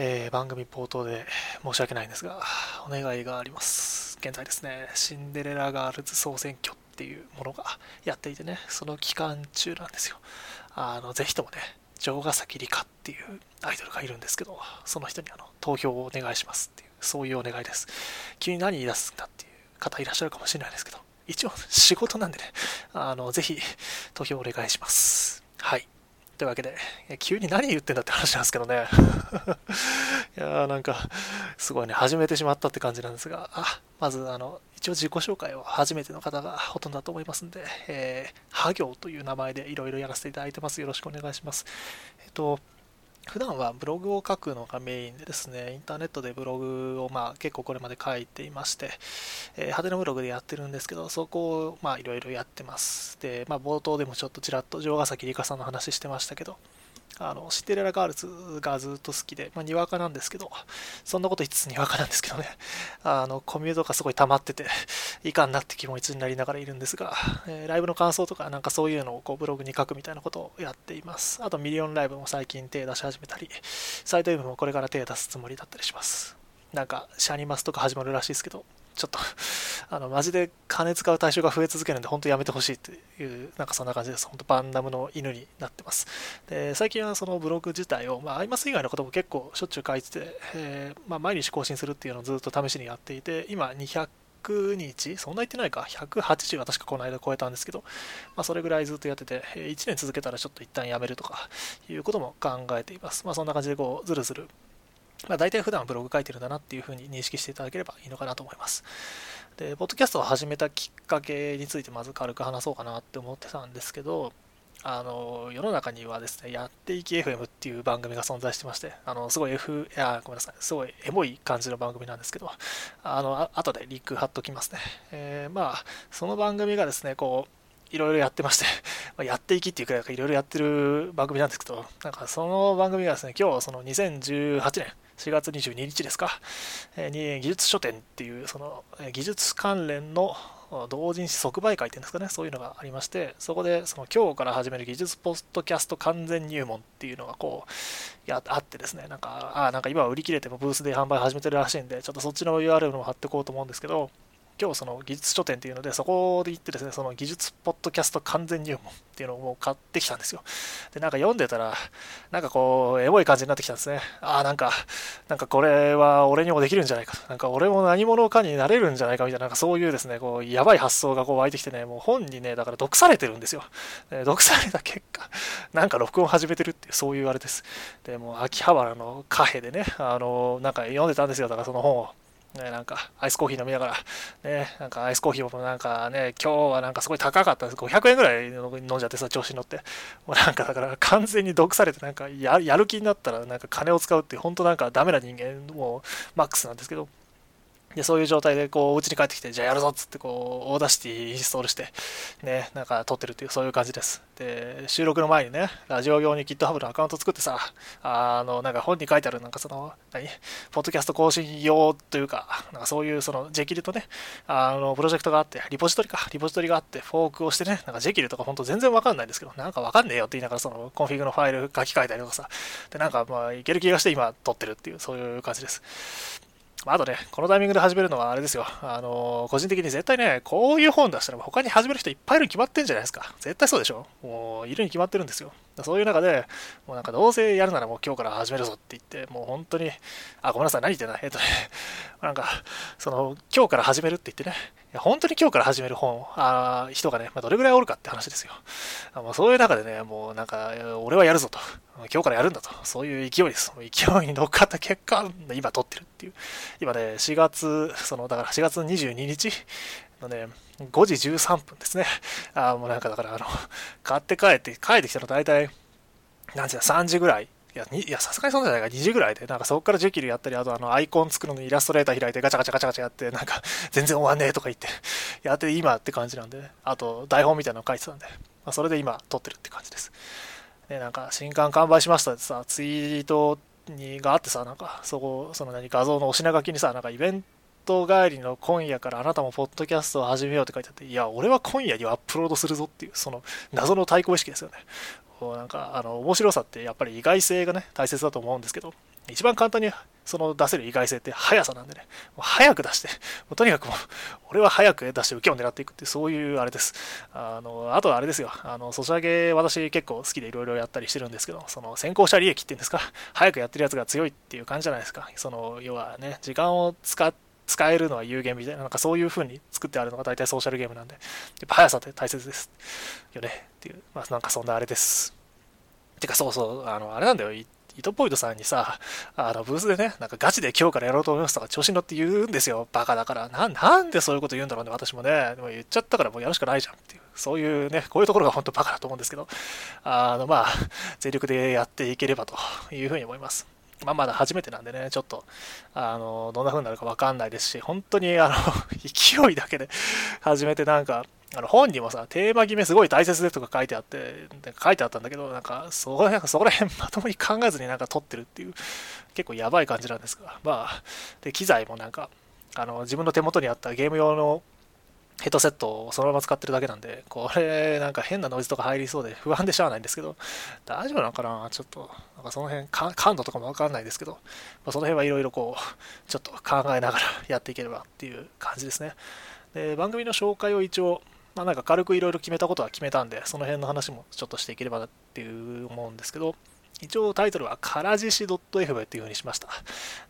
えー、番組冒頭で申し訳ないんですが、お願いがあります。現在ですね、シンデレラガールズ総選挙っていうものがやっていてね、その期間中なんですよ。あの、ぜひともね、城ヶ崎里香っていうアイドルがいるんですけど、その人にあの投票をお願いしますっていう、そういうお願いです。急に何言い出すんだっていう方いらっしゃるかもしれないですけど、一応仕事なんでね、あの、ぜひ投票お願いします。はい。というわけで、急に何言ってんだって話なんですけどね。いやーなんか、すごいね、始めてしまったって感じなんですが、あまず、あの、一応自己紹介を初めての方がほとんどだと思いますんで、えー、は行という名前でいろいろやらせていただいてます。よろしくお願いします。えっと、普段はブログを書くのがメインでですね、インターネットでブログをまあ結構これまで書いていまして、えー、派手なブログでやってるんですけど、そこをまあいろいろやってます。で、まあ冒頭でもちょっとちらっと城ヶ崎里香さんの話してましたけど、あのシンデレラガールズがずっと好きで、まあ、にわかなんですけど、そんなこと言いつつにわかなんですけどね、あのコミュートがすごい溜まってて、いかんなって気持ちになりながらいるんですが、えー、ライブの感想とか、なんかそういうのをこうブログに書くみたいなことをやっています。あと、ミリオンライブも最近手出し始めたり、サイド M もこれから手出すつもりだったりします。なんか、シャニマスとか始まるらしいですけど、ちょっと あの、マジで金使う対象が増え続けるんで、本当やめてほしいっていう、なんかそんな感じです。本当バンダムの犬になってます。で、最近はそのブログ自体を、まあ、アイマス以外のことも結構しょっちゅう書いてて、えー、まあ、毎日更新するっていうのをずっと試しにやっていて、今200日そんな言ってないか、180は確かこの間超えたんですけど、まあ、それぐらいずっとやってて、1年続けたらちょっと一旦やめるとかいうことも考えています。まあ、そんな感じでこう、ずるずるまあ、大体普段ブログ書いてるんだなっていうふうに認識していただければいいのかなと思います。で、ポッドキャストを始めたきっかけについてまず軽く話そうかなって思ってたんですけど、あの、世の中にはですね、やっていき FM っていう番組が存在してまして、あの、すごい F、いや、ごめんなさい、すごいエモい感じの番組なんですけど、あの、あ後でリンク貼っときますね。えー、まあ、その番組がですね、こう、いろいろやってまして、まやっていきっていうくらいいろいろやってる番組なんですけど、なんかその番組がですね、今日その2018年4月22日ですか、に技術書店っていうその技術関連の同人誌即売会っていうんですかね、そういうのがありまして、そこでその今日から始める技術ポッドキャスト完全入門っていうのがこう、やあってですね、なんか、あなんか今は売り切れてもブースで販売始めてるらしいんで、ちょっとそっちの URL も貼ってこうと思うんですけど、今日その技術書店っていうので、そこで行ってですね、その技術ポッドキャスト完全入門っていうのをもう買ってきたんですよ。で、なんか読んでたら、なんかこう、エモい感じになってきたんですね。ああ、なんか、なんかこれは俺にもできるんじゃないかと。なんか俺も何者かになれるんじゃないかみたいな、なんかそういうですね、こう、やばい発想がこう湧いてきてね、もう本にね、だから毒されてるんですよ。で毒された結果、なんか録音始めてるっていう、そういうあれです。で、もう秋葉原のカフェでね、あの、なんか読んでたんですよ。だからその本を。ね、なんかアイスコーヒー飲みながら、ね、なんかアイスコーヒーもなんかね、今日はなんかすごい高かったです。500円ぐらい飲んじゃってさ、調子に乗って。もうなんかだから完全に毒されてなんかやる気になったらなんか金を使うって本当なんかダメな人間もうマックスなんですけど、で、そういう状態で、こう、お家に帰ってきて、じゃあやるぞっつって、こう、 Audacity インストールして、ね、なんか撮ってるっていう、そういう感じです。で、収録の前にね、ラジオ用に GitHub のアカウント作ってさ、あの、なんか本に書いてある、なんかその、何ポッドキャスト更新用というか、なんかそういう、その、 Jekyll とね、あの、プロジェクトがあって、リポジトリか、リポジトリがあって、フォークをしてね、なんか Jekyll とか本当全然わかんないんですけど、なんかわかんねえよって言いながら、その、コンフィグのファイル書き換えたりとかさ、で、なんかまあ、いける気がして今撮ってるっていう、そういう感じです。まあ、あとね、このタイミングで始めるのはあれですよ。あのー、個人的に絶対ね、こういう本出したら他に始める人いっぱいいるに決まってんじゃないですか。絶対そうでしょ？もう、いるに決まってるんですよ。そういう中で、もうなんかどうせやるならもう今日から始めるぞって言って、もう本当に、あ、ごめんなさい、何言ってんだ？えっとね、なんか、その、今日から始めるって言ってね、いや本当に今日から始める本、あ人がね、まあ、どれぐらいおるかって話ですよ。もうそういう中でね、もうなんか、俺はやるぞと。今日からやるんだと。そういう勢いです。勢いに乗っかった結果、今撮ってるっていう。今ね、4月、その、だから4月22日のね、5時13分ですね。ああもうなんかだから、あの、買って帰って、帰ってきたの大体、何時だ、3時ぐらい。いや、いやさすがにそんなじゃないか、2時ぐらいで、なんかそこからジェキルやったり、あとあの、アイコン作るのにイラストレーター開いてガチャガチャガチャガチャやって、なんか、全然終わんねえとか言って、やって今って感じなんで、ねあと、台本みたいなの書いてたんで、まあ、それで今、撮ってるって感じです。で、なんか、新刊完売しましたってさ、ツイートにがあってさ、なんか、そこ、その何、画像のお品書きにさ、なんかイベント帰りの今夜からあなたもポッドキャストを始めようって書いてあって、いや、俺は今夜にアップロードするぞっていう、その謎の対抗意識ですよね。こうなんか、あの、面白さってやっぱり意外性がね、大切だと思うんですけど、一番簡単にその出せる意外性って速さなんでね、もう早く出して、もうとにかくもう、俺は早く出して受けを狙っていくってそういうあれです。あの、あとはあれですよ、あの、ソシャゲ私結構好きでいろいろやったりしてるんですけど、その先行者利益っていうんですか、早くやってるやつが強いっていう感じじゃないですか。その、要はね、時間を使って、使えるのは有限みたいな、なんかそういう風に作ってあるのが大体ソーシャルゲームなんで、やっぱ速さって大切です。よね。っていう、まあなんかそんなあれです。てかそうそう、あの、あれなんだよ。イトポイドさんにさ、あの、ブースでね、なんかガチで今日からやろうと思いますとか調子に乗って言うんですよ。バカだから。な、なんでそういうこと言うんだろうね、私もね。でも言っちゃったからもうやるしかないじゃんっていう。そういうね、こういうところが本当バカだと思うんですけど、あの、まあ、全力でやっていければというふうに思います。まあ、まだ初めてなんでね、ちょっと、あの、どんな風になるかわかんないですし、本当に、あの、勢いだけで始めてなんか、あの本にもさ、テーマ決めすごい大切でとか書いてあって、書いてあったんだけど、なんか、そこらそこら辺まともに考えずになんか撮ってるっていう、結構やばい感じなんですが、まあ、で、機材もなんか、あの、自分の手元にあったゲーム用のヘッドセットをそのまま使ってるだけなんで、これ、なんか変なノイズとか入りそうで不安でしゃあないんですけど、大丈夫なのかなちょっと、なんかその辺、感度とかもわかんないですけど、まあ、その辺はいろいろこう、ちょっと考えながらやっていければっていう感じですね。で、番組の紹介を一応、まあ、なんか軽くいろいろ決めたことは決めたんで、その辺の話もちょっとしていければなっていう思うんですけど、一応タイトルは、からじし .fm っていう風にしました。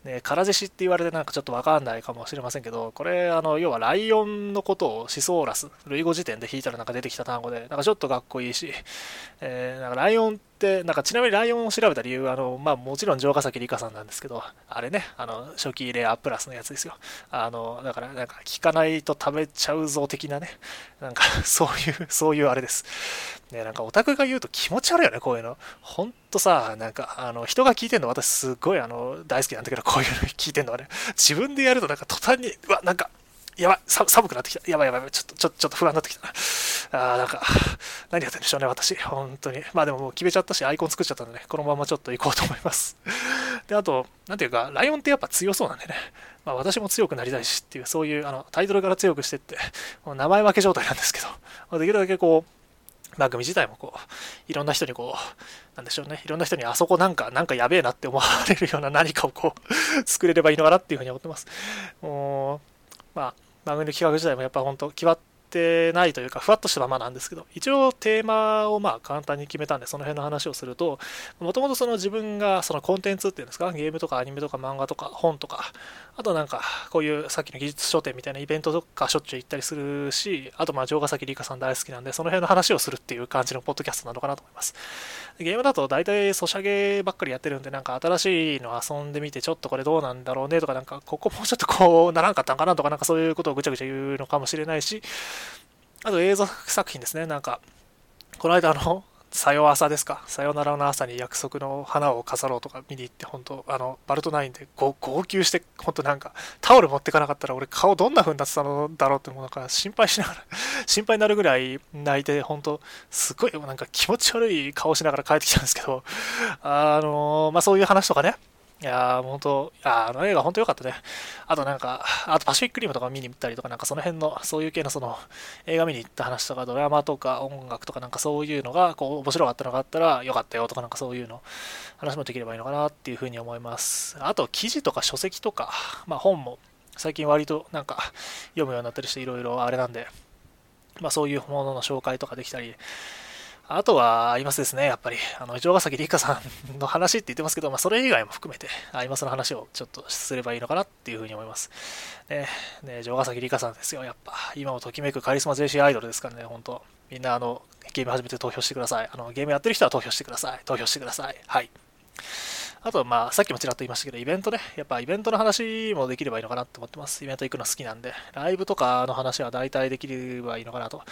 で、からじしって言われてなんかちょっとわかんないかもしれませんけど、これ、あの、要はライオンのことをシソーラス、類語辞典で引いたらなんか出てきた単語で、なんかちょっとかっこいいし、えー、なんかライオン、なんかちなみにライオンを調べた理由は、あの、まあもちろん城ヶ崎里香さんなんですけど、あれね、あの、初期レアプラスのやつですよ。あの、だからなんか聞かないと食べちゃうぞ的なね、なんか そういう、そういうあれです。ね、なんかオタクが言うと気持ち悪いよね、こういうの。ほんとさ、なんか、あの、人が聞いてんの私すっごいあの、大好きなんだけど、こういうの聞いてんのはね、自分でやるとなんか途端に、うわ、なんか、やばい、寒くなってきた。やばいやばい、ちょっと、ちょっと、ちょっと不安になってきたな。あーなんか、何やってるんでしょうね、私。本当に。まあでももう決めちゃったし、アイコン作っちゃったんでね、このままちょっと行こうと思います。で、あと、なんていうか、ライオンってやっぱ強そうなんでね。まあ私も強くなりたいしっていう、そういう、あの、タイトルから強くしてって、もう名前分け状態なんですけど、できるだけこう、番組自体もこう、いろんな人にこう、なんでしょうね、いろんな人にあそこなんか、なんかやべえなって思われるような何かをこう、作れればいいのかなっていうふうに思ってます。もう、まあ、番組の企画自体もやっぱ本当決まってないというか、ふわっとしたままなんですけど、一応テーマをまあ簡単に決めたんで、その辺の話をすると、もともとその自分がそのコンテンツっていうんですか、ゲームとかアニメとか漫画とか本とか、あとなんかこういうさっきの技術書店みたいなイベントとかしょっちゅう行ったりするし、あとまあ城ヶ崎里香さん大好きなんで、その辺の話をするっていう感じのポッドキャストなのかなと思います。ゲームだと大体ソシャゲばっかりやってるんで、なんか新しいの遊んでみて、ちょっとこれどうなんだろうねとか、なんかここもうちょっとこうならんかったんかなとか、なんかそういうことをぐちゃぐちゃ言うのかもしれないし、あと映像作品ですね。なんか、この間あの、さよ朝ですか。さよならの朝に約束の花を飾ろうとか見に行って、本当あの、バルトナインで号泣して、本当なんか、タオル持ってかなかったら俺顔どんな風になってたのだろうって、もうなんか心配しながら 心配になるぐらい泣いて、本当すごいなんか気持ち悪い顔しながら帰ってきたんですけど、あのまあそういう話とかね、いやー、本当あの映画本当良かったね。あとなんか、あとパシフィックリムとか見に行ったりとか、なんかその辺の、そういう系のその映画見に行った話とか、ドラマとか音楽とかなんかそういうのが、こう面白かったのがあったら良かったよとかなんかそういうの話もできればいいのかなっていうふうに思います。あと記事とか書籍とか、まあ本も最近割となんか読むようになったりしていろいろあれなんで、まあそういうものの紹介とかできたり、あとは、アイマスですね、やっぱり。あの、城ヶ崎里香さんの話って言ってますけど、まあ、それ以外も含めて、アイマスの話をちょっとすればいいのかなっていうふうに思います。ね、ね、城ヶ崎里香さんですよ、やっぱ。今をときめくカリスマ JC アイドルですからね、本当みんな、あの、ゲーム始めて投票してください。あの、ゲームやってる人は投票してください。投票してください。はい。あと、まあ、さっきもちらっと言いましたけど、イベントね。やっぱイベントの話もできればいいのかなって思ってます。イベント行くの好きなんで。ライブとかの話は大体できればいいのかなと。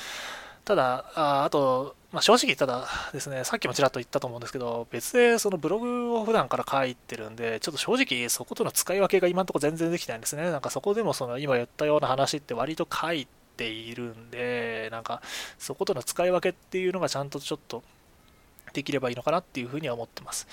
ただ、ああと、まあ、正直、ただですね、さっきもちらっと言ったと思うんですけど、別でそのブログを普段から書いてるんで、ちょっと正直そことの使い分けが今のところ全然できないんですね。なんかそこでもその今言ったような話って割と書いているんで、なんかそことの使い分けっていうのがちゃんとちょっとできればいいのかなっていうふうには思ってます。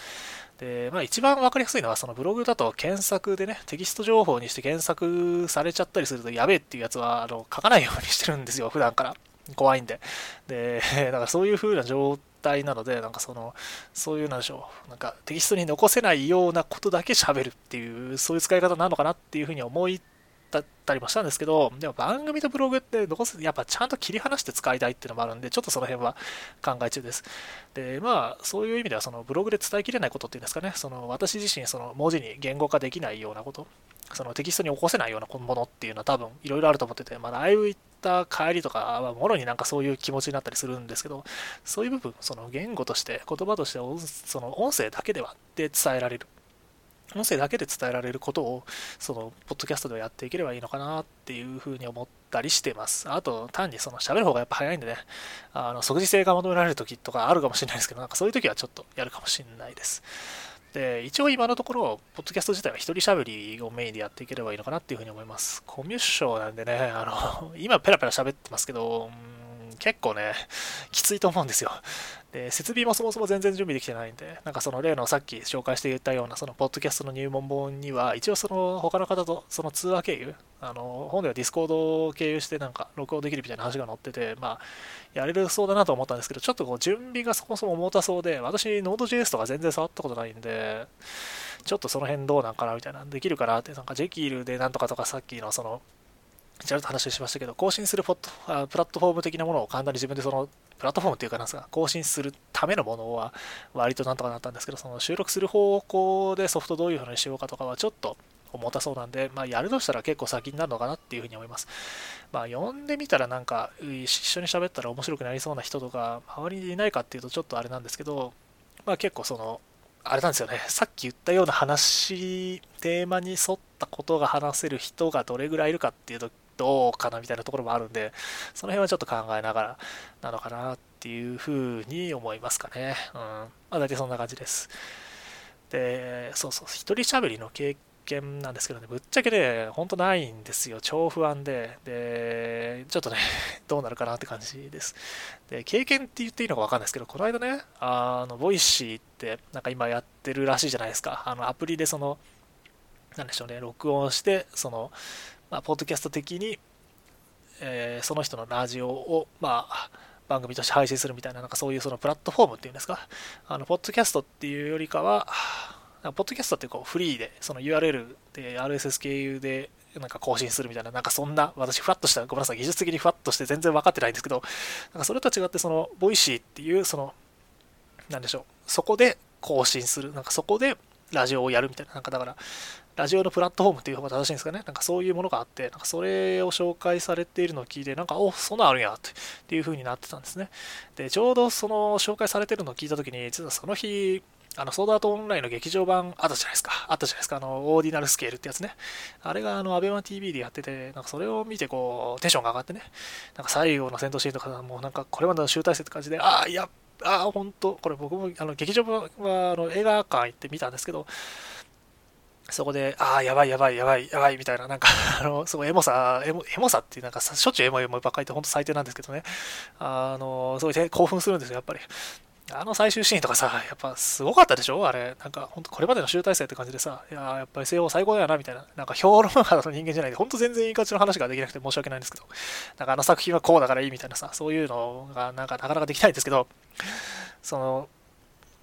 で、まあ一番わかりやすいのは、そのブログだと検索でね、テキスト情報にして検索されちゃったりするとやべえっていうやつは、あの、書かないようにしてるんですよ、普段から。怖いんで。で、だからそういう風な状態なので、なんかその、そういうなんでしょう、なんかテキストに残せないようなことだけ喋るっていう、そういう使い方なのかなっていうふうに思いったりもしたんですけど、でも番組とブログってどうせ、やっぱちゃんと切り離して使いたいっていうのもあるんで、ちょっとその辺は考え中です。で、まあ、そういう意味では、そのブログで伝えきれないことっていうんですかね、その私自身、その文字に言語化できないようなこと、そのテキストに起こせないようなものっていうのは多分いろいろあると思ってて、まあ、ああいった帰りとかは、もろになんかそういう気持ちになったりするんですけど、そういう部分、その言語として、言葉として、その音声だけではで伝えられる。音声だけで伝えられることを、その、ポッドキャストではやっていければいいのかなっていうふうに思ったりしてます。あと、単にその喋る方がやっぱ早いんでね、あの、即時性が求められる時とかあるかもしれないですけど、なんかそういう時はちょっとやるかもしれないです。で、一応今のところ、ポッドキャスト自体は一人喋りをメインでやっていければいいのかなっていうふうに思います。コミュ障なんでね、あの、今ペラペラ喋ってますけど、結構ね、きついと思うんですよ。で、設備もそもそも全然準備できてないんで、なんかその例のさっき紹介していたような、そのポッドキャストの入門本には、一応その他の方とその通話経由、あの、本では Discord を経由してなんか録音できるみたいな話が載ってて、まあ、やれるそうだなと思ったんですけど、ちょっとこう準備がそもそも重たそうで、私、Node.js とか全然触ったことないんで、ちょっとその辺どうなんかなみたいな、できるかなって、なんか Jekyll でなんとかとかさっきのそのちらっと話しましたけど、更新するポットあプラットフォーム的なものを簡単に自分でその、プラットフォームっていうかなんですか、更新するためのものは割となんとかなったんですけど、その収録する方向でソフトどういう風にしようかとかはちょっと重たそうなんで、まあ、やるとしたら結構先になるのかなっていうふうに思います。まあ、呼んでみたらなんか、一緒に喋ったら面白くなりそうな人とか、周りにいないかっていうとちょっとあれなんですけど、まあ結構その、あれなんですよね、さっき言ったような話、テーマに沿ったことが話せる人がどれぐらいいるかっていうと、どうかなみたいなところもあるんで、その辺はちょっと考えながらなのかなっていうふうに思いますかね。うん。まあ大体そんな感じです。で、そうそう、一人喋りの経験なんですけどね、ぶっちゃけね、ほんとないんですよ。超不安で。で、ちょっとね、どうなるかなって感じです。で、経験って言っていいのかわかんないですけど、この間ね、あの、 Voicy ってなんか今やってるらしいじゃないですか。あの、アプリでその、なんでしょうね、録音して、その、まあ、ポッドキャスト的に、えー、その人のラジオを、まあ、番組として配信するみたいな、なんかそういうそのプラットフォームっていうんですか、あの、ポッドキャストっていうよりかは、ポッドキャストってこうフリーで、その URL で RSS 経由でなんか更新するみたいな、なんかそんな、私ふわっとした、ごめんなさい、技術的にふわっとして全然分かってないんですけど、なんかそれと違って、その、 Voicy っていう、その、なんでしょう、そこで更新する、なんかそこでラジオをやるみたいな、なんかだから、ラジオのプラットフォームっていう方が正しいんですかね。なんかそういうものがあって、なんかそれを紹介されているのを聞いて、なんか、おそんなあるんやっていう風になってたんですね。で、ちょうどその紹介されてるのを聞いたときに、実はその日、あの、ソードアートオンラインの劇場版あったじゃないですか。あったじゃないですか。あの、オーディナルスケールってやつね。あれが、あの、アベマ TV でやってて、なんかそれを見て、こう、テンションが上がってね。なんか最後の戦闘シーンとか、もうなんか、これまでの集大成って感じで、ああ、いや、ああ、本当これ僕も、あの、劇場版は、あの、映画館行って見たんですけど、そこで、ああ、やばいやばいやばいやばいみたいな、なんか あの、すごいエモさ、エモエモさっていう、なんかしょっちゅうエモエモばっかりって本当最低なんですけどね、あの、すごい興奮するんですよ、やっぱり。あの最終シーンとかさ、やっぱすごかったでしょあれ。なんか、本当これまでの集大成って感じでさ、いややっぱり西欧最高だよな、みたいな。なんか評論家の人間じゃないで、本当全然いい感じの話ができなくて申し訳ないんですけど、なんかあの作品はこうだからいいみたいなさ、そういうのがなんかなかなかできないんですけど、その、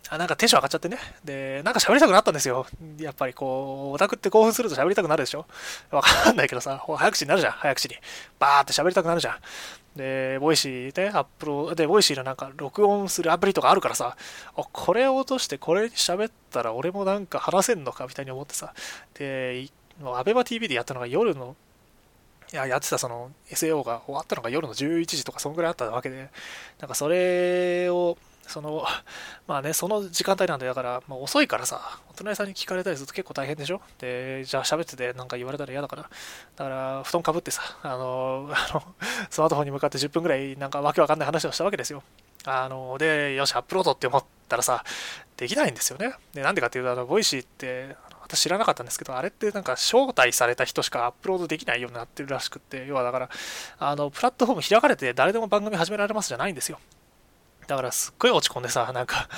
あなんかテンション上がっちゃってね。で、なんか喋りたくなったんですよ。やっぱりこう、オタクって興奮すると喋りたくなるでしょわかんないけどさ、早口になるじゃん、早口に。バーって喋りたくなるじゃん。で、 Voicy でアップロで、 Voicy のなんか録音するアプリとかあるからさ、これを落としてこれ喋ったら俺もなんか話せんのかみたいに思ってさ、で、アベマ TV でやったのが夜のいや、やってたその SAO が終わったのが夜の11時とかそんぐらいあったわけで、なんかそれをその、まあね、その時間帯なんで、だから、まあ、遅いからさ、お隣さんに聞かれたりすると結構大変でしょ？で、じゃあ喋っててなんか言われたら嫌だから、だから、布団かぶってさ、あの、あの、スマートフォンに向かって10分ぐらいなんかわけわかんない話をしたわけですよ。あの、で、よし、アップロードって思ったらさ、できないんですよね。で、なんでかっていうと、あの、 Voicy って、私知らなかったんですけど、あれってなんか招待された人しかアップロードできないようになってるらしくって、要はだから、あの、プラットフォーム開かれて誰でも番組始められますじゃないんですよ。だからすっごい落ち込んでさ、なんか、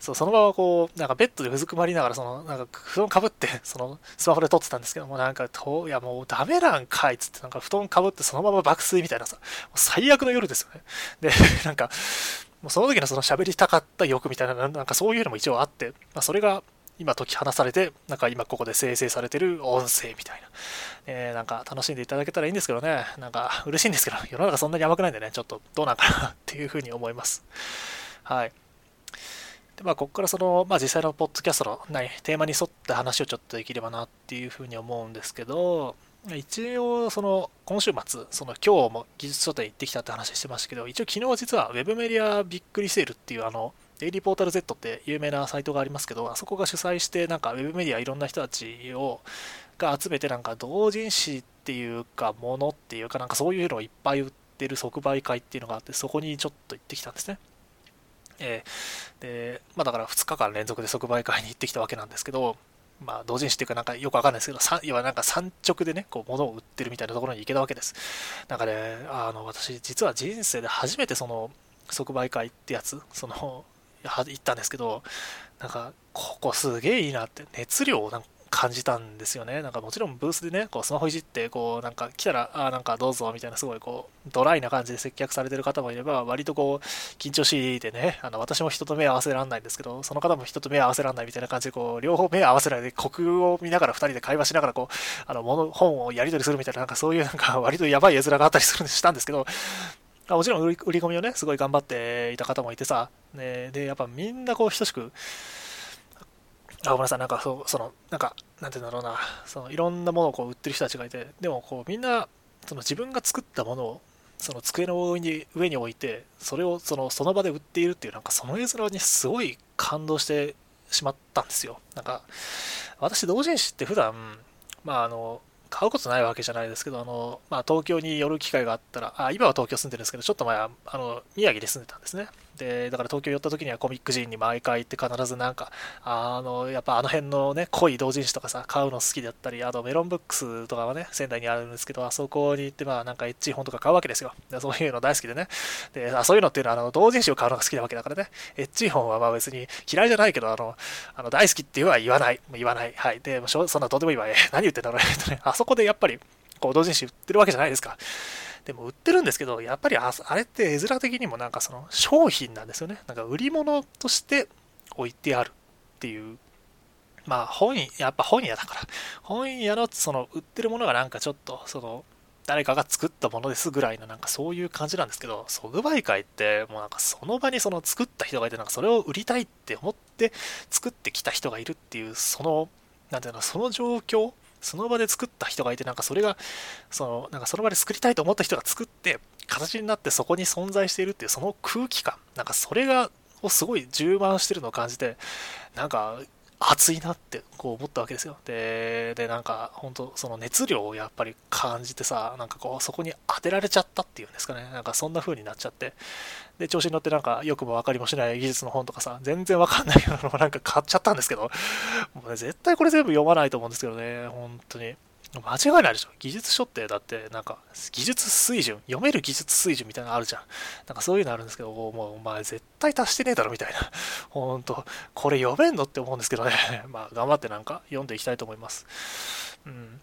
そう、そのままこう、なんかベッドでうずくまりながら、その、なんか布団かぶって、その、スマホで撮ってたんですけども、なんか、と、いやもうダメなんかいっつって、なんか布団かぶってそのまま爆睡みたいなさ、最悪の夜ですよね。で、なんか、もうその時のその喋りたかった欲みたいな、なんかそういうのも一応あって、まあ、それが今解き放されて、なんか今ここで生成されてる音声みたいな、えー、なんか楽しんでいただけたらいいんですけどね、なんか嬉しいんですけど、世の中そんなに甘くないんでね、ちょっとどうなんかなっていうふうに思います。はい。で、まあ、ここからその、まあ、実際のポッドキャストのないテーマに沿った話をちょっとできればなっていうふうに思うんですけど、一応、その、今週末、その、今日も技術書店行ってきたって話してましたけど、一応昨日実は Web メディアびっくりセールっていうあの、デイリーポータル Z って有名なサイトがありますけど、あそこが主催して、なんか Web メディアいろんな人たちを、が集めて、なんか同人誌っていうか、ものっていうか、なんかそういうのをいっぱい売ってる即売会っていうのがあって、そこにちょっと行ってきたんですね。えー、で、まあだから2日間連続で即売会に行ってきたわけなんですけど、まあ同人誌っていうかなんかよくわかんないですけど、要はなんか産直でね、こう物を売ってるみたいなところに行けたわけです。なんかね、あの、私実は人生で初めてその即売会ってやつ、その、行ったんですけど、なんか、ここすげえいいなって、熱量をなんか感じたんですよね。なんかもちろんブースでね、こうスマホいじって、こうなんか来たら、あなんかどうぞみたいなすごいこうドライな感じで接客されてる方もいれば、割とこう緊張しいでね、あの私も人と目合わせらんないんですけど、その方も人と目合わせらんないみたいな感じで、こう両方目合わせないで、国を見ながら2人で会話しながら、こう、あの物、本をやり取りするみたいな、なんかそういうなんか割とやばい絵面があったりするんでしたんですけど、あもちろん売り込みをね、すごい頑張っていた方もいてさ、ね、で、やっぱみんなこう等しく、あ、ごめんなさい、なんかそう、その、なんか、なんて言うんだろうな、そのいろんなものをこう売ってる人たちがいて、でもこうみんな、その自分が作ったものを、その机の上に上に置いて、それをそのその場で売っているっていう、なんかその絵面にすごい感動してしまったんですよ。なんか、私、同人誌って普段、まああの、買うことないわけじゃないですけど、あの、まあ、東京に寄る機会があったら、あ、今は東京住んでるんですけど、ちょっと前は、あの、宮城で住んでたんですね。で、だから東京寄った時にはコミックジンに毎回行って必ずなんか、あの、やっぱあの辺のね、濃い同人誌とかさ、買うの好きだったり、あとメロンブックスとかはね、仙台にあるんですけど、あそこに行って、まあなんかエッチ本とか買うわけですよ。でそういうの大好きでね。で、あそういうのっていうのは、あの、同人誌を買うのが好きなわけだからね。エッチ本はまあ別に嫌いじゃないけど、あの、あの大好きっていうのは言わない。言わない。はい。で、そんなどうでもいいわ。え何言ってんだろう。ね、あそこでやっぱり、こう同人誌売ってるわけじゃないですか。でも売ってるんですけど、やっぱりあれって絵面的にもなんかその商品なんですよね。なんか売り物として置いてあるっていう。まあ本、やっぱ本屋だから。本屋のその売ってるものがなんかちょっとその誰かが作ったものですぐらいのなんかそういう感じなんですけど、即売会ってもうなんかその場にその作った人がいて、なんかそれを売りたいって思って作ってきた人がいるっていう、その、なんていうの、その状況その場で作った人がいて、なんかそれが、その、なんかその場で作りたいと思った人が作って、形になってそこに存在しているっていう、その空気感、なんかそれが、をすごい充満してるのを感じて、なんか熱いなってこう思ったわけですよ。で、でなんか本当その熱量をやっぱり感じてさ、なんかこうそこに当てられちゃったっていうんですかね。なんかそんな風になっちゃって。で、調子に乗ってなんかよくもわかりもしない技術の本とかさ、全然わかんないようなのをなんか買っちゃったんですけど、もうね、絶対これ全部読まないと思うんですけどね、本当に。間違いないでしょ。技術書ってだってなんか技術水準、読める技術水準みたいなのあるじゃん。なんかそういうのあるんですけど、もうお前絶対達してねえだろみたいな。ほんと、これ読めんのって思うんですけどね。まあ頑張ってなんか読んでいきたいと思います。うん。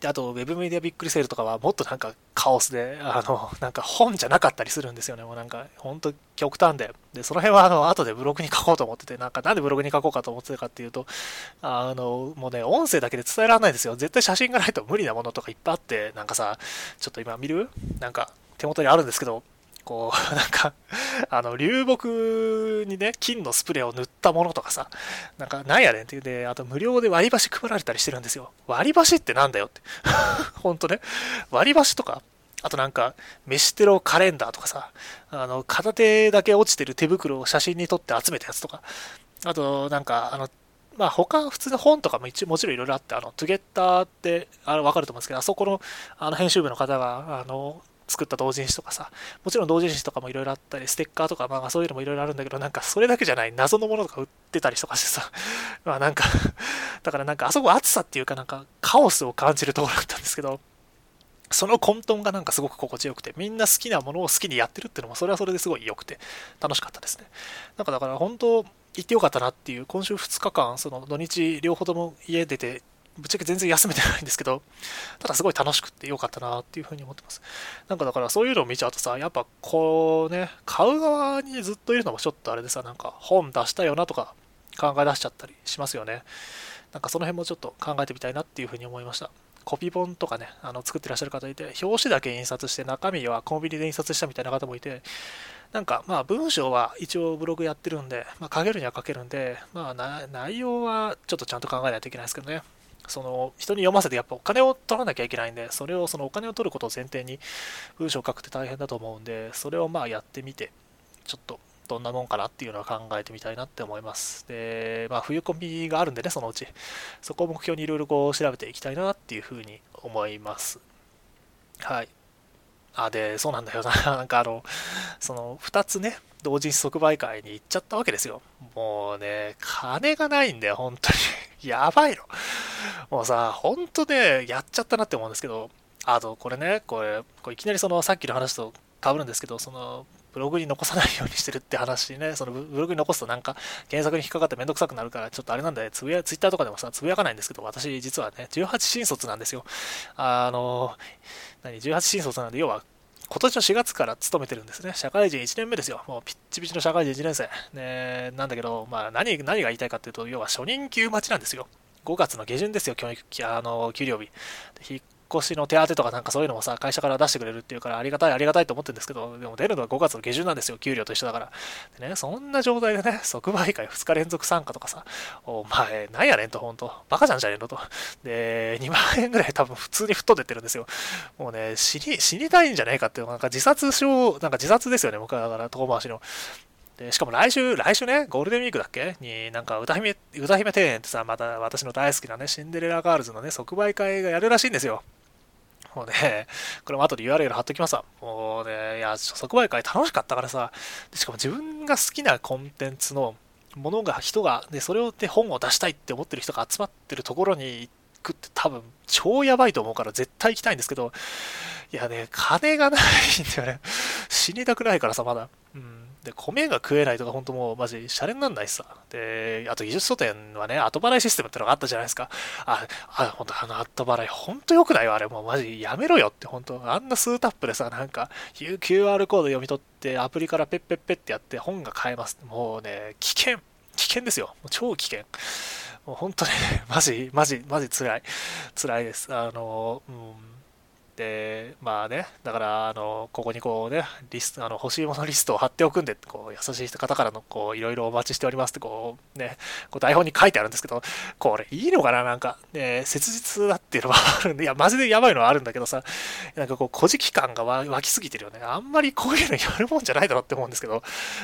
で、あと、ウェブメディアびっくりセールとかはもっとなんかカオスで、あの、なんか本じゃなかったりするんですよね。もうなんか、ほんと極端で。で、その辺はあの、後でブログに書こうと思ってて、なんかなんでブログに書こうかと思ってたかっていうと、あの、もうね、音声だけで伝えられないんですよ。絶対写真がないと無理なものとかいっぱいあって、なんかさ、ちょっと今見る？なんか手元にあるんですけど、こう、なんか、あの、流木にね、金のスプレーを塗ったものとかさ、なんか、なんやねんっていうで、あと無料で割り箸配られたりしてるんですよ。割り箸ってなんだよって。ほんとね。割り箸とか、あとなんか、飯テロカレンダーとかさ、あの、片手だけ落ちてる手袋を写真に撮って集めたやつとか、あと、なんか、あの、まあ、他、普通の本とかも一応もちろんいろいろあって、あの、トゥゲッターって、あの、わかると思うんですけど、あそこの、あの、編集部の方が、あの、作った同人誌とかさ、もちろん同人誌とかもいろいろあったり、ステッカーとか、まあそういうのもいろいろあるんだけど、なんかそれだけじゃない謎のものとか売ってたりとかしてさ、まあなんか だからなんかあそこ暑さっていうかなんかカオスを感じるところだったんですけど、その混沌がなんかすごく心地よくて、みんな好きなものを好きにやってるっていうのも、それはそれですごい良くて、楽しかったですね。なんかだから本当、行ってよかったなっていう、今週2日間、その土日両方とも家出て、ぶっちゃけ全然休めてないんですけど、ただすごい楽しくてよかったなっていうふうに思ってます。なんかだからそういうのを見ちゃうとさ、やっぱこうね、買う側にずっといるのもちょっとあれでさ、なんか本出したよなとか考え出しちゃったりしますよね。なんかその辺もちょっと考えてみたいなっていうふうに思いました。コピー本とかね、あの作ってらっしゃる方いて、表紙だけ印刷して中身はコンビニで印刷したみたいな方もいて、なんかまあ文章は一応ブログやってるんで、まあ、書けるには書けるんで、まあ内容はちょっとちゃんと考えないといけないですけどね。その人に読ませてやっぱお金を取らなきゃいけないんで、それをそのお金を取ることを前提に文章を書くって大変だと思うんで、それをまあやってみて、ちょっとどんなもんかなっていうのは考えてみたいなって思います。で、まあ、冬コミがあるんでね、そのうち。そこを目標にいろいろこう調べていきたいなっていうふうに思います。はい。あ、で、そうなんだよな。なんかあの、その、2つね、同時即売会に行っちゃったわけですよ。もうね、金がないんだよ、本当に。やばいの。もうさ、本当ね、やっちゃったなって思うんですけど、あと、これね、これ、これいきなりそのさっきの話と被るんですけど、その、ブログに残さないようにしてるって話ね、そのブログに残すとなんか検索に引っかかってめんどくさくなるから、ちょっとあれなんで、つぶや、ツイッターとかでもさ、つぶやかないんですけど、私実はね、18新卒なんですよ。あの、何、18新卒なんで、要は、今年の4月から勤めてるんですね。社会人1年目ですよ。もうピッチピチの社会人1年生。ね、なんだけど、まあ何、何が言いたいかっていうと、要は初任給待ちなんですよ。5月の下旬ですよ、教育、あの、給料日。引っ越しの手当とかなんかそういうのもさ、会社から出してくれるっていうからありがたいありがたいと思ってるんですけど、でも出るのは5月の下旬なんですよ、給料と一緒だから。でね、そんな状態でね、即売会2日連続参加とかさ、お前、なんやねんと、ほんと。バカじゃんじゃねえのと。で、2万円ぐらい多分普通に吹っ飛んでってるんですよ。もうね、死に、死にたいんじゃねえかっていう、なんか自殺症、なんか自殺ですよね、僕はだから遠回しの。で、しかも来週、来週ね、ゴールデンウィークだっけ？に、なんか歌姫、歌姫庭園ってさ、また私の大好きなね、シンデレラガールズのね、即売会がやるらしいんですよ。もうね、これも後で URL 貼っときますわ。もうね、いや、即売会楽しかったからさ、しかも自分が好きなコンテンツのものが、人が、で、それをで本を出したいって思ってる人が集まってるところに行くって多分超やばいと思うから絶対行きたいんですけど、いやね、金がないんだよね。死にたくないからさ、まだ。うん。で、米が食えないとか、本当もうマジ、シャレになんないしさ。で、あと技術書店はね、後払いシステムってのがあったじゃないですか。あ、あ、本当あの後払い、本当良くないよ、あれ。もうマジ、やめろよって、本当あんな数タップでさ、なんか、QR コード読み取って、アプリからペッペッペッってやって本が買えます。もうね、危険。危険ですよ。もう超危険。もう本当ね、マジ、マジ、マジ辛い。辛いです。あの、うんで、まあね、だから、あの、ここにこうね、リスト、あの、欲しいものリストを貼っておくんで、こう、優しい方からの、こう、いろいろお待ちしておりますって、こう、ね、こう台本に書いてあるんですけど、これいいのかななんか、ね、切実だっていうのはあるんで、いや、マジでやばいのはあるんだけどさ、なんかこう、古事記感が湧きすぎてるよね。あんまりこういうのやるもんじゃないだろうって思うんですけど、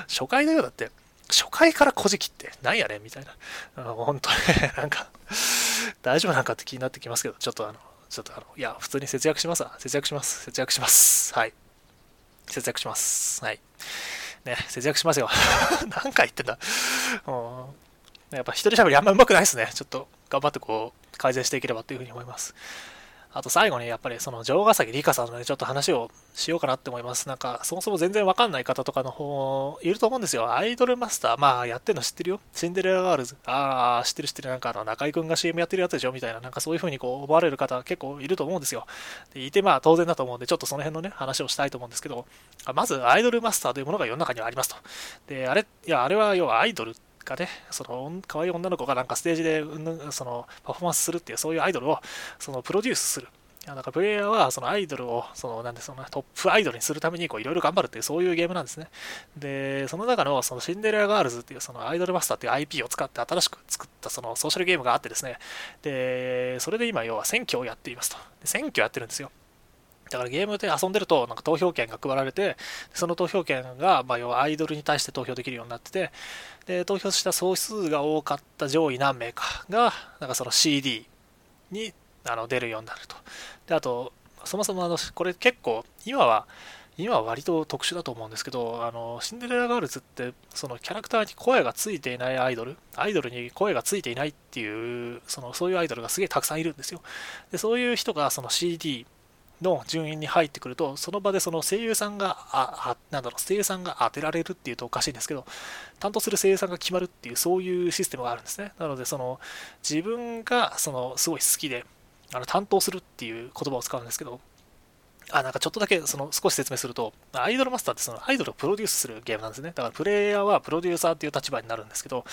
初回だよう、だって。初回から古事記ってなんやねんみたいな。本当ね、なんか、大丈夫なんかって気になってきますけど、ちょっとあの、ちょっとあの、いや、普通に節約しますわ。節約します。節約します。はい。節約します。はい。ね、節約しますよ。何回言ってんだ。やっぱ一人喋りあんま上手くないですね。ちょっと頑張ってこう、改善していければというふうに思います。あと最後にやっぱりその城ヶ崎里香さんのね、ちょっと話をしようかなって思います。なんか、そもそも全然わかんない方とかの方、いると思うんですよ。アイドルマスター、まあやってるの知ってるよ。シンデレラガールズ。ああ、知ってる知ってる。なんかあの、中居君が CM やってるやつでしょ？みたいな、なんかそういう風にこう思われる方結構いると思うんですよ。でいてまあ当然だと思うんで、ちょっとその辺のね、話をしたいと思うんですけど、まずアイドルマスターというものが世の中にはありますと。で、あれ、いや、あれは要はアイドルがね、その可愛い女の子がなんかステージでそのパフォーマンスするっていうそういうアイドルをそのプロデュースする。なんかプレイヤーはそのアイドルをそのなんでそのトップアイドルにするためにいろいろ頑張るっていうそういうゲームなんですね。で、その中のそのシンデレラガールズっていうそのアイドルマスターっていう IP を使って新しく作ったそのソーシャルゲームがあってですね。で、それで今要は選挙をやっていますと。で選挙やってるんですよ。だからゲームで遊んでるとなんか投票権が配られて、その投票権が、まあ、要はアイドルに対して投票できるようになってて、で、投票した総数が多かった上位何名かが、なんかその CD にあの出るようになると。で、あと、そもそもあの、これ結構、今は、今は割と特殊だと思うんですけど、あの、シンデレラガールズって、そのキャラクターに声がついていないアイドル、アイドルに声がついていないっていう、その、そういうアイドルがすげえたくさんいるんですよ。で、そういう人がその CD の順位に入ってくると、その場でその声優さんが、あ、あなんだろう、声優さんが当てられるっていうとおかしいんですけど、担当する声優さんが決まるっていう、そういうシステムがあるんですね。なので、その、自分が、その、すごい好きで、あの担当するっていう言葉を使うんですけど、あ、なんかちょっとだけその少し説明すると、アイドルマスターってそのアイドルをプロデュースするゲームなんですね。だからプレイヤーはプロデューサーっていう立場になるんですけど、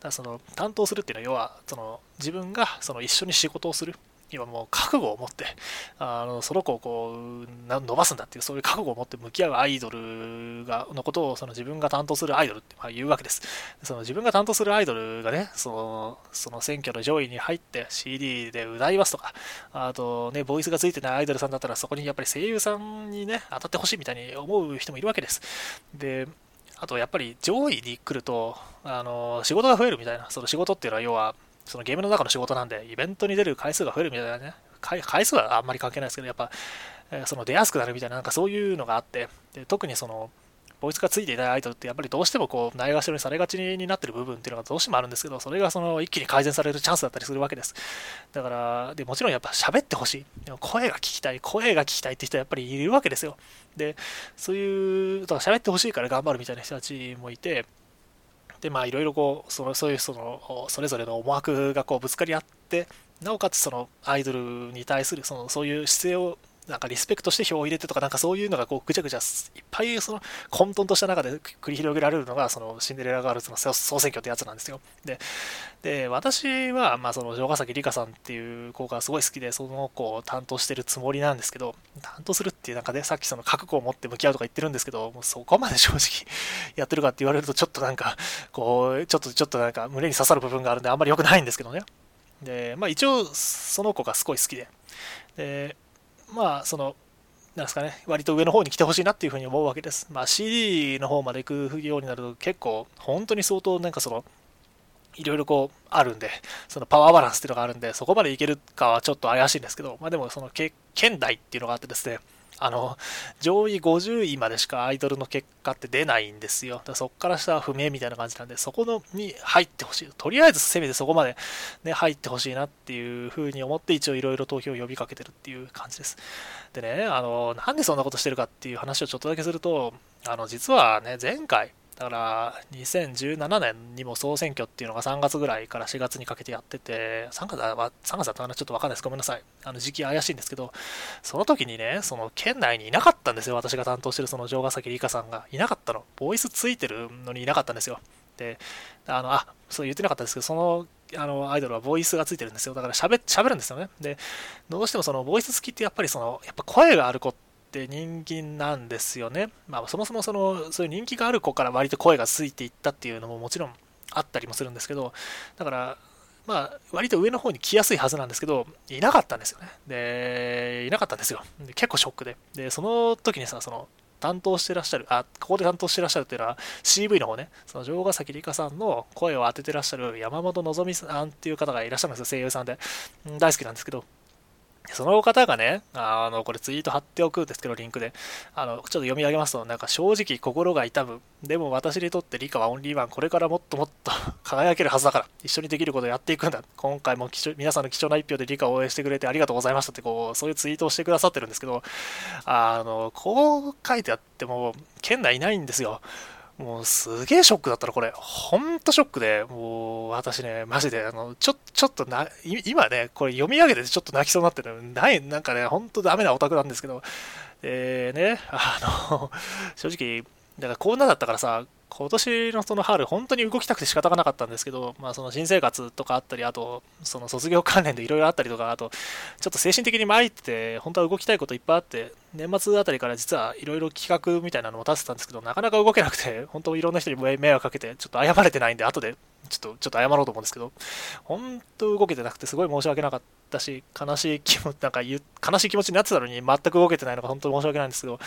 だその担当するっていうのは要はその自分がその一緒に仕事をする今もう覚悟を持って、あのその子をこう伸ばすんだっていう、そういう覚悟を持って向き合うアイドルがのことをその自分が担当するアイドルってま言うわけです。その自分が担当するアイドルがね、そのその選挙の上位に入って CD で歌いますとか、あとね、ボイスがついてないアイドルさんだったらそこにやっぱり声優さんにね、当たってほしいみたいに思う人もいるわけです。で、あとやっぱり上位に来ると、あの仕事が増えるみたいな、その仕事っていうのは要は、そのゲームの中の仕事なんで、イベントに出る回数が増えるみたいなね、回数はあんまり関係ないですけど、やっぱえ、その出やすくなるみたいな、なんかそういうのがあって、で特にその、ボイスがついていないアイドルってやっぱりどうしてもこうないがしろにされがちになってる部分っていうのがどうしてもあるんですけど、それがその一気に改善されるチャンスだったりするわけです。だから、でもちろんやっぱ喋ってほしい。でも声が聞きたい、声が聞きたいって人はやっぱりいるわけですよ。で、そういう、だ喋ってほしいから頑張るみたいな人たちもいて、でまあいろいろこうそのそういうそのそれぞれの思惑がこうぶつかり合ってなおかつそのアイドルに対するそのそういう姿勢をなんかリスペクトして票を入れてとか、なんかそういうのがこうぐちゃぐちゃいっぱいその混沌とした中で繰り広げられるのが、そのシンデレラガールズの総選挙ってやつなんですよ。で、で私は、まあその城ヶ崎里香さんっていう子がすごい好きで、その子を担当してるつもりなんですけど、担当するっていう中で、さっきその覚悟を持って向き合うとか言ってるんですけど、もうそこまで正直やってるかって言われると、ちょっとなんか、こう、ちょっとちょっとなんか胸に刺さる部分があるんで、あんまり良くないんですけどね。で、まあ一応、その子がすごい好きで、で、まあその、なんですかね、割と上の方に来てほしいなっていうふうに思うわけです。まあ、CD の方まで行くようになると結構、本当に相当なんかその、いろいろこうあるんで、そのパワーバランスっていうのがあるんで、そこまでいけるかはちょっと怪しいんですけど、まあでもその県内っていうのがあってですね、あの、上位50位までしかアイドルの結果って出ないんですよ。だそこからしたら不明みたいな感じなんで、そこのに入ってほしい。とりあえずせめてそこまで、ね、入ってほしいなっていうふうに思って一応いろいろ投票を呼びかけてるっていう感じです。でね、あの、なんでそんなことしてるかっていう話をちょっとだけすると、あの、実はね、前回、だから2017年にも総選挙っていうのが3月ぐらいから4月にかけてやってて、3月は3月だったかなちょっとわかんないです。ごめんなさい。あの時期怪しいんですけど、その時にね、その県内にいなかったんですよ。私が担当してるその城ヶ崎里香さんがいなかったの。ボイスついてるのにいなかったんですよ。で、あの、あ、そう言ってなかったですけど、そのあのアイドルはボイスがついてるんですよ。だから喋喋るんですよね。で、どうしてもそのボイス付きってやっぱりその、やっぱ声がある子って人気なんですよね。まあ、そもそもそのそういう人気がある子から割と声がついていったっていうのももちろんあったりもするんですけど、だから、まあ、割と上の方に来やすいはずなんですけど、いなかったんですよね。で、いなかったんですよ。で結構ショックで。で、その時にさ、その、担当してらっしゃる、あ、ここで担当してらっしゃるっていうのは CV の方ね、その城ヶ崎里香さんの声を当ててらっしゃる山本のぞみさんっていう方がいらっしゃるんですよ、声優さんで。大好きなんですけど、その方がね、あの、これツイート貼っておくんですけど、リンクで。あの、ちょっと読み上げますと、なんか正直心が痛む。でも私にとって理科はオンリーワン。これからもっともっと 輝けるはずだから。一緒にできることをやっていくんだ。今回も皆さんの貴重な一票で理科を応援してくれてありがとうございましたって、こう、そういうツイートをしてくださってるんですけど、あの、こう書いてあっても、県内いないんですよ。もうすげえショックだったらこれ。ほんとショックで、もう私ね、マジで、あの、ちょ、ちょっとな、今ね、これ読み上げてちょっと泣きそうになってる。ない、なんかね、ほんとダメなオタクなんですけど、えーね、あの、正直、だからこんなだったからさ、今年のその春、本当に動きたくて仕方がなかったんですけど、まあ、その新生活とかあったり、あと、その卒業関連でいろいろあったりとか、あと、ちょっと精神的に参って、本当は動きたいこといっぱいあって、年末あたりから実はいろいろ企画みたいなのも立てたんですけど、なかなか動けなくて、本当いろんな人に迷惑かけて、ちょっと謝れてないんで、後でちょっと、ちょっと謝ろうと思うんですけど、本当動けてなくてすごい申し訳なかったし、悲しい気持ち、なんか悲しい気持ちになってたのに全く動けてないのが本当に申し訳ないんですけど、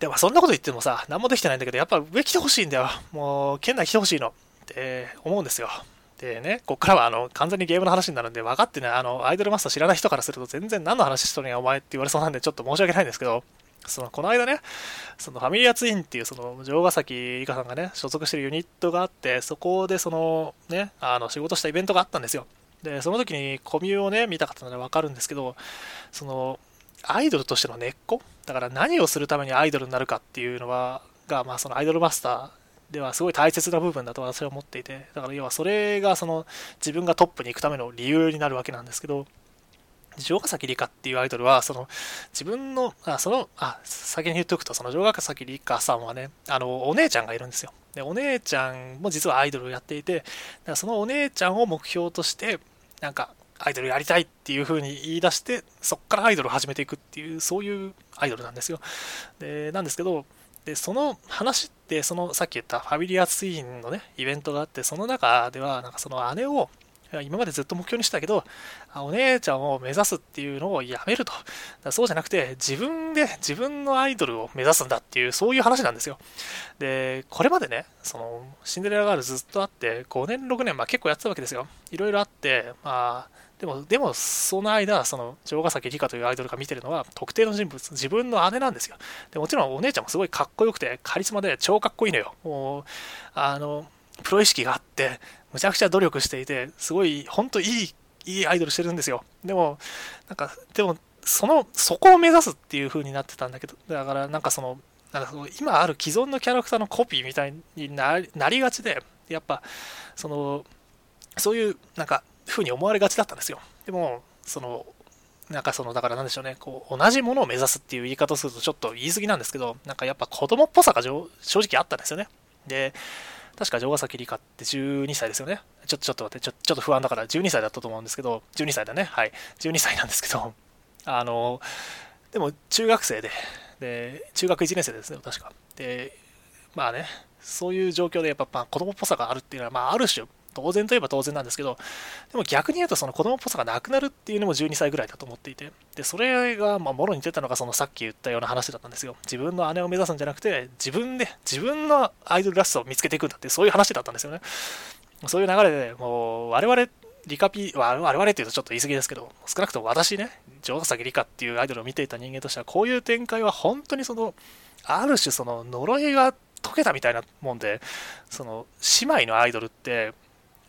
でもそんなこと言ってもさ、何もできてないんだけど、やっぱ上来てほしいんだよ。もう、県内来てほしいの。って思うんですよ。でね、こっからはあの完全にゲームの話になるんで、分かってね、あの、アイドルマスター知らない人からすると全然何の話しとるんやお前って言われそうなんで、ちょっと申し訳ないんですけど、そのこの間ね、そのファミリアツインっていうその城ヶ崎里香さんがね、所属してるユニットがあって、そこでそのね、あの仕事したイベントがあったんですよ。で、その時にコミュをね、見た方ならわかるんですけど、そのアイドルとしての根っこ？だから何をするためにアイドルになるかっていうのはが、まあ、そのアイドルマスターではすごい大切な部分だと私は思っていてだから要はそれがその自分がトップに行くための理由になるわけなんですけど城ヶ崎里香っていうアイドルは、その、自分の、あ、その、あ、先に言っておくと、その城ヶ崎里香さんはね、あの、お姉ちゃんがいるんですよ。で、お姉ちゃんも実はアイドルをやっていて、だからそのお姉ちゃんを目標として、なんか、アイドルやりたいっていう風に言い出して、そっからアイドルを始めていくっていう、そういうアイドルなんですよ。で、なんですけど、で、その話って、そのさっき言ったファミリアツインのね、イベントがあって、その中では、なんかその姉を、今までずっと目標にしてたけど、お姉ちゃんを目指すっていうのをやめると。そうじゃなくて、自分で自分のアイドルを目指すんだっていう、そういう話なんですよ。で、これまでね、その、シンデレラガールずっとあって、5年、6年、まあ結構やってたわけですよ。いろいろあって、まあ、でも、でも、その間、その、城ヶ崎里香というアイドルが見てるのは、特定の人物、自分の姉なんですよ。でもちろん、お姉ちゃんもすごいかっこよくて、カリスマで超かっこいいのよ。もう、あの、プロ意識があって、むちゃくちゃ努力していて、すごい、ほんといい、いいアイドルしてるんですよ。でも、なんか、でも、その、そこを目指すっていう風になってたんだけど、だからなんかその、なんか今ある既存のキャラクターのコピーみたいになりがちで、やっぱ、その、そういう、なんか、風に思われがちだったんですよ。でも、その、なんかその、だからなんでしょうね、こう、同じものを目指すっていう言い方をするとちょっと言い過ぎなんですけど、なんかやっぱ子供っぽさが正直あったんですよね。で、確か城ヶ崎里香って12歳ですよね。ちょっとちょっと待って、ちょちょっと不安だから12歳だったと思うんですけど、12歳だね。はい。12歳なんですけど、あの、でも中学生で、で、中学1年生ですね、確か。で、まあね、そういう状況でやっぱ、まあ、子供っぽさがあるっていうのは、まあ、ある種、当然といえば当然なんですけど、でも逆に言うとその子供っぽさがなくなるっていうのも12歳ぐらいだと思っていて、で、それが、まあ、もろに出たのがそのさっき言ったような話だったんですよ。自分の姉を目指すんじゃなくて、自分で、自分のアイドルらしさを見つけていくんだって、そういう話だったんですよね。そういう流れで、もう、我々、リカピ、我々っていうとちょっと言い過ぎですけど、少なくとも私ね、城崎リカっていうアイドルを見ていた人間としては、こういう展開は本当にその、ある種その呪いが解けたみたいなもんで、その姉妹のアイドルって、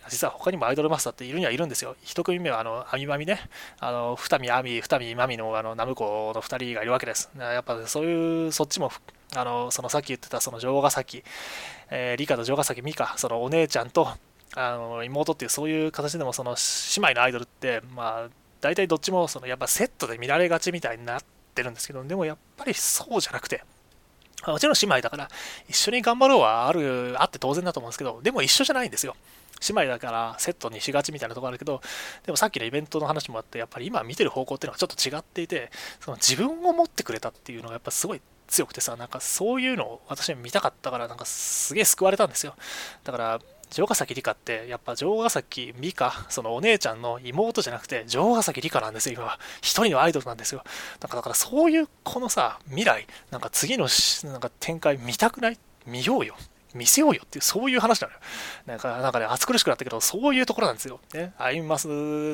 実は他にもアイドルマスターっているにはいるんですよ。一組目は、あの、アミマミね。あの、二見アミ、二見マミの、あの、ナムコの二人がいるわけです。やっぱ、そういう、そっちも、あの、そのさっき言ってた、その城ヶ崎、えー、リカと城ヶ崎美香、そのお姉ちゃんと、あの、妹っていう、そういう形でも、その姉妹のアイドルって、まあ、大体どっちも、その、やっぱセットで見られがちみたいになってるんですけど、でもやっぱりそうじゃなくて、もちろん姉妹だから、一緒に頑張ろうはある、あって当然だと思うんですけど、でも一緒じゃないんですよ。姉妹だからセットにしがちみたいなとこあるけど、でもさっきのイベントの話もあって、やっぱり今見てる方向っていうのはちょっと違っていて、その自分を持ってくれたっていうのがやっぱすごい強くてさ、なんかそういうのを私は見たかったから、なんかすげえ救われたんですよ。だから、城ヶ崎里香って、やっぱ城ヶ崎美香、そのお姉ちゃんの妹じゃなくて、城ヶ崎里香なんですよ、今は。一人のアイドルなんですよ。だから、だからそういうこのさ、未来、なんか次のなんか展開見たくない？見ようよ。見せようよっていう、そういう話なのよ。なんか、なんかね、暑苦しくなったけど、そういうところなんですよ。ね。アイマス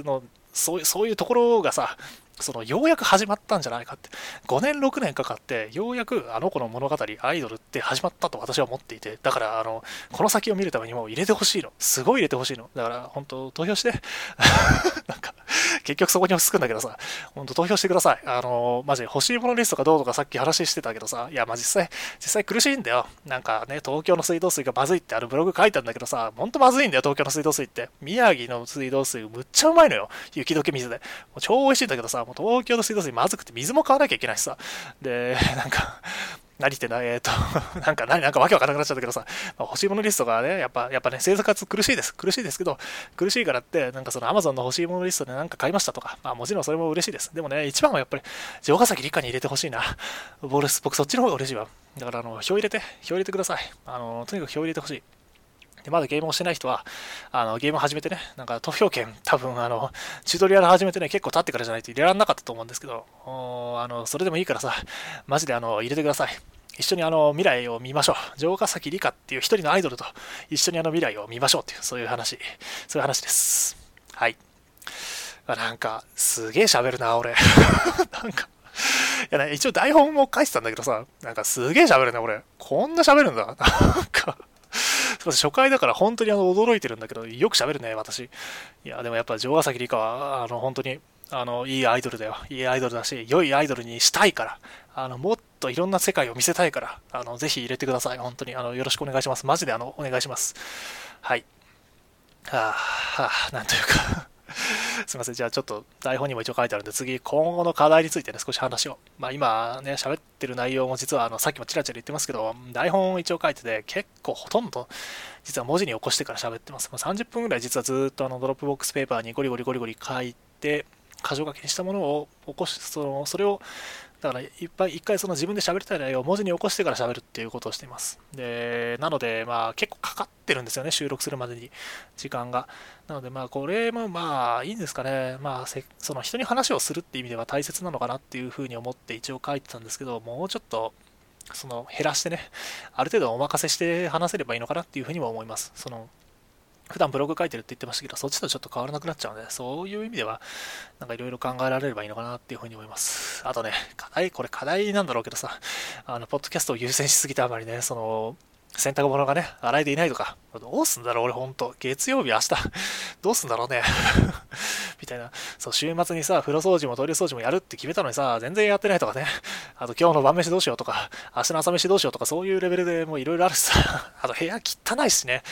の、そういう、そういうところがさ、そのようやく始まったんじゃないかって。5年6年かかってようやくあの子の物語アイドルって始まったと私は思っていてだからあのこの先を見るためにも入れてほしいの。すごい入れてほしいの。だから本当投票して。なんか結局そこに落ち着くんだけどさ。本当投票してください。あのマジ欲しいものリストかどうとかさっき話してたけどさ。いやまあ実際実際苦しいんだよ。なんかね東京の水道水がまずいってあるブログ書いたんだけどさ。ほんとまずいんだよ東京の水道水って。宮城の水道水むっちゃうまいのよ。雪解け水で。もう超美味しいんだけどさ。もう東京の水道水まずくて水も買わなきゃいけないしさ。で、なんか、何言ってんだえっ、ー、と、なんか何、なんかわけわからなくなっちゃったけどさ、ま、欲しいものリストがね、やっぱ、やっぱね、生活苦しいです。苦しいですけど、苦しいからって、なんかその Amazon の欲しいものリストでなんか買いましたとか、まあもちろんそれも嬉しいです。でもね、一番はやっぱり、城ヶ崎理科に入れてほしいな。ボルス僕、そっちの方が嬉しいわ。だから、あの、票入れて、票入れてください。あの、とにかく票入れてほしい。で、まだゲームをしてない人は、あの、ゲームを始めてね、なんか投票権、多分、あの、チュートリアル始めてね、結構経ってからじゃないと入れられなかったと思うんですけど、あの、それでもいいからさ、マジであの、入れてください。一緒にあの、未来を見ましょう。城ヶ崎理香っていう一人のアイドルと一緒にあの、未来を見ましょうっていう、そういう話、そういう話です。はい。なんか、すげえ喋るな、俺。なんか、いやね、一応台本も書いてたんだけどさ、なんかすげえ喋るね、俺。こんな喋るんだ。なんか、初回だから本当にあの驚いてるんだけど、よく喋るね、私。いや、でもやっぱ城ヶ崎里香は、あの、本当に、あの、いいアイドルだよ。いいアイドルだし、良いアイドルにしたいから、あの、もっといろんな世界を見せたいから、あの、ぜひ入れてください。本当に、あの、よろしくお願いします。マジで、あの、お願いします。はい。はあ、はあ、なんというか すいません。じゃあちょっと台本にも一応書いてあるんで、次、今後の課題についてね、少し話を。まあ今ね、喋ってる内容も実は、あの、さっきもチラチラ言ってますけど、台本を一応書いてて、結構ほとんど、実は文字に起こしてから喋ってます。まあ、30分ぐらい実はずっとあの、 Dropbox Paper にゴリゴリゴリゴリ書いて、箇条書きにしたものを起こし、その、それをだからいっぱい一回その自分で喋りたい内容を文字に起こしてから喋るっていうことをしています。で、なのでまあ結構かかってるんですよね、収録するまでに時間が。なのでまあこれもまあいいんですかね。まあその人に話をするっていう意味では大切なのかなっていうふうに思って一応書いてたんですけど、もうちょっとその減らしてね、ある程度お任せして話せればいいのかなっていうふうにも思います。その普段ブログ書いてるって言ってましたけど、そっちとちょっと変わらなくなっちゃうので、そういう意味では、なんかいろいろ考えられればいいのかなっていうふうに思います。あとね、課題、これ課題なんだろうけどさ、あの、ポッドキャストを優先しすぎたあまりね、その、洗濯物がね、洗えていないとか、どうすんだろう俺ほんと。月曜日明日、どうすんだろうね。みたいな。そう、週末にさ、風呂掃除もトイレ掃除もやるって決めたのにさ、全然やってないとかね。あと今日の晩飯どうしようとか、明日の朝飯どうしようとか、そういうレベルでもういろいろあるしさ。あと部屋汚いしね。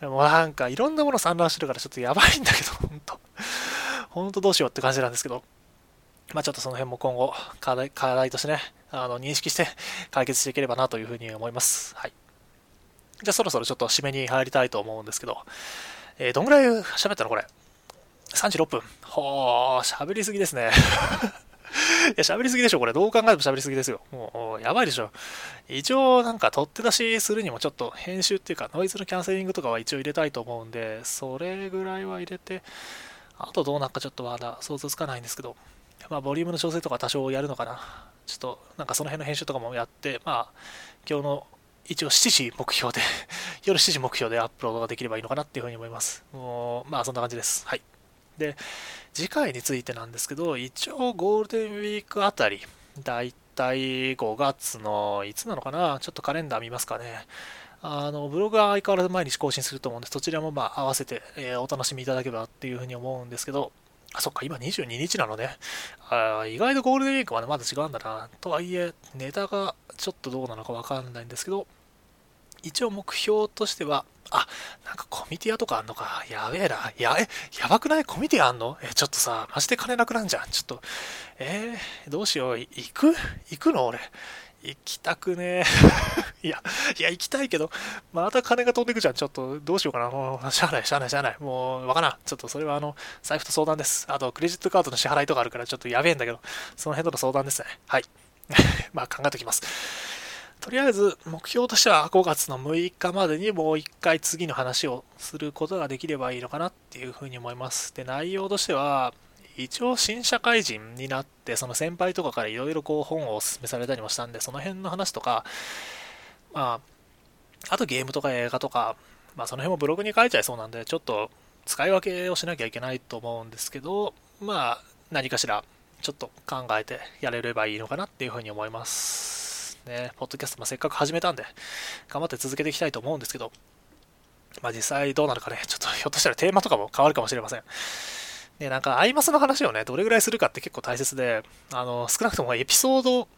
もうなんかいろんなもの散乱してるからちょっとやばいんだけど、ほんと。ほんとどうしようって感じなんですけど。まあちょっとその辺も今後課題、課題としてね、あの、認識して解決していければなというふうに思います。はい。じゃあそろそろちょっと締めに入りたいと思うんですけど、えー、どんぐらい喋ったの？これ。36分。ほー、喋りすぎですね。いや、喋りすぎでしょ、これ。どう考えても喋りすぎですよ。もう、やばいでしょ。一応、なんか、取って出しするにも、ちょっと、編集っていうか、ノイズのキャンセリングとかは一応入れたいと思うんで、それぐらいは入れて、あとどうなんかちょっとまだ想像つかないんですけど、まあ、ボリュームの調整とか多少やるのかな。ちょっと、なんかその辺の編集とかもやって、まあ、今日の一応7時目標で 夜7時目標でアップロードができればいいのかなっていうふうに思います。もう、まあそんな感じです。はい。で、次回についてなんですけど、一応ゴールデンウィークあたり、だいたい5月のいつなのかなちょっとカレンダー見ますかね。あの、ブログは相変わらず毎日更新すると思うんで、そちらもまあ合わせて、えー、お楽しみいただければっていうふうに思うんですけど、あ、そっか、今22日なのね。あ意外とゴールデンウィークまでまだ違うんだな。とはいえ、ネタがちょっとどうなのかわかんないんですけど、一応目標としては、あ、なんかコミティアとかあんのか。やべえな。や、え、やばくない？コミティアあんの？え、ちょっとさ、マジで金なくなんじゃん。ちょっと、えー、どうしよう。行く？行くの？俺。行きたくねえ。いや、いや、行きたいけど、また金が飛んでくじゃん。ちょっと、どうしようかな。もう、しゃあない、しゃあない、しゃあない。もう、わからん。ちょっと、それは、あの、財布と相談です。あと、クレジットカードの支払いとかあるから、ちょっとやべえんだけど、その辺との相談ですね。はい。まあ、考えておきます。とりあえず目標としては5月の6日までにもう一回次の話をすることができればいいのかなっていうふうに思います。で、内容としては、一応新社会人になって、その先輩とかからいろいろこう本をお勧めされたりもしたんで、その辺の話とか、まあ、あとゲームとか映画とか、まあその辺もブログに書いちゃいそうなんで、ちょっと使い分けをしなきゃいけないと思うんですけど、まあ何かしらちょっと考えてやれればいいのかなっていうふうに思います。ね、ポッドキャスト、まあ、せっかく始めたんで、頑張って続けていきたいと思うんですけど、まあ、実際どうなるかね、ちょっとひょっとしたらテーマとかも変わるかもしれません。で、なんか、アイマスの話をね、どれぐらいするかって結構大切で、あの、少なくともエピソード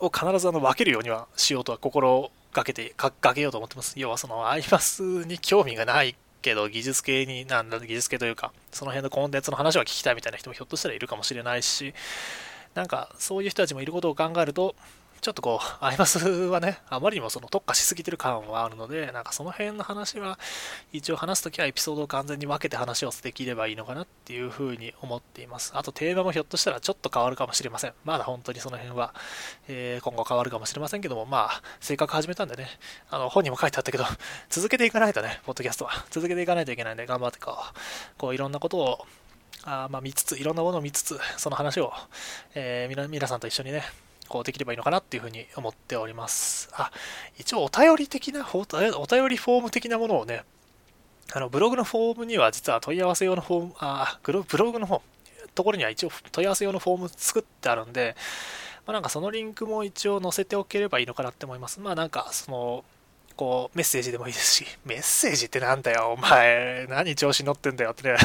を必ずあの分けるようにはしようとは心がけて、かけようと思ってます。要はその、アイマスに興味がないけど、技術系に、なんだ、技術系というか、その辺のコンテンツの話は聞きたいみたいな人もひょっとしたらいるかもしれないし、なんか、そういう人たちもいることを考えると、ちょっとこう、アイマスはね、あまりにもその特化しすぎてる感はあるので、なんかその辺の話は、一応話すときはエピソードを完全に分けて話をできればいいのかなっていうふうに思っています。あとテーマもひょっとしたらちょっと変わるかもしれません。まだ本当にその辺は、えー、今後変わるかもしれませんけども、まあ、せっかく始めたんでね、あの、本にも書いてあったけど、続けていかないとね、ポッドキャストは。続けていかないといけないんで、頑張ってこう、こういろんなことを、あまあ、見つつ、いろんなものを見つつ、その話を、えー、皆さんと一緒にね、こうできればいいのかなっていうふうに思っております。あ、一応お便り的な、お便りフォーム的なものをね、あのブログのフォームには実は問い合わせ用のフォーム、あ、ブログの方、ところには一応問い合わせ用のフォーム作ってあるんで、まあ、なんかそのリンクも一応載せておければいいのかなって思います。まあなんかその、こう、メッセージでもいいですし、メッセージってなんだよ、お前、何調子乗ってんだよってね。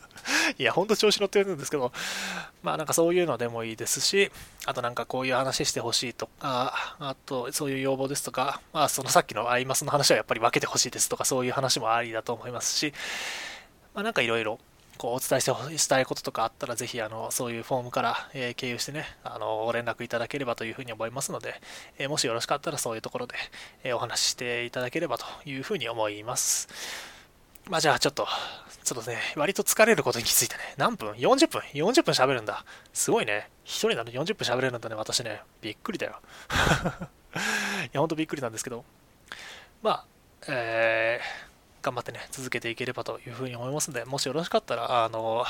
いや、ほんと調子乗ってるんですけど、まあなんかそういうのでもいいですし、あとなんかこういう話してほしいとか、あとそういう要望ですとか、まあそのさっきのアイマスの話はやっぱり分けてほしいですとか、そういう話もありだと思いますし、まあなんかいろいろこうお伝えしてしたいこととかあったら、ぜひあのそういうフォームから、えー、経由してね、あのご連絡いただければというふうに思いますので、えー、もしよろしかったらそういうところで、えー、お話ししていただければというふうに思います。まあじゃあちょっと、ちょっとね、割と疲れることに気づいてね、何分 ?40 分 ?40 分喋るんだ。すごいね。一人なの40分喋れるんだね、私ね。びっくりだよ。いや、ほんとびっくりなんですけど。まあ、えー、頑張ってね、続けていければというふうに思いますので、もしよろしかったら、あの、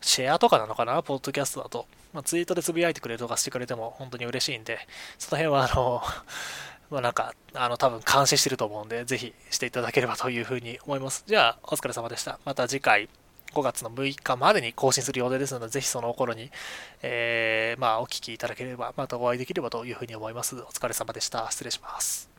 シェアとかなのかな、ポッドキャストだと。まあ、ツイートでつぶやいてくれるとかしてくれても本当に嬉しいんで、その辺は、あの、まあ、なんか、あの、多分監視してると思うんで、ぜひしていただければというふうに思います。じゃあ、お疲れ様でした。また次回、5月の6日までに更新する予定ですので、ぜひその頃に、えー、まあ、お聞きいただければ、またお会いできればというふうに思います。お疲れ様でした。失礼します。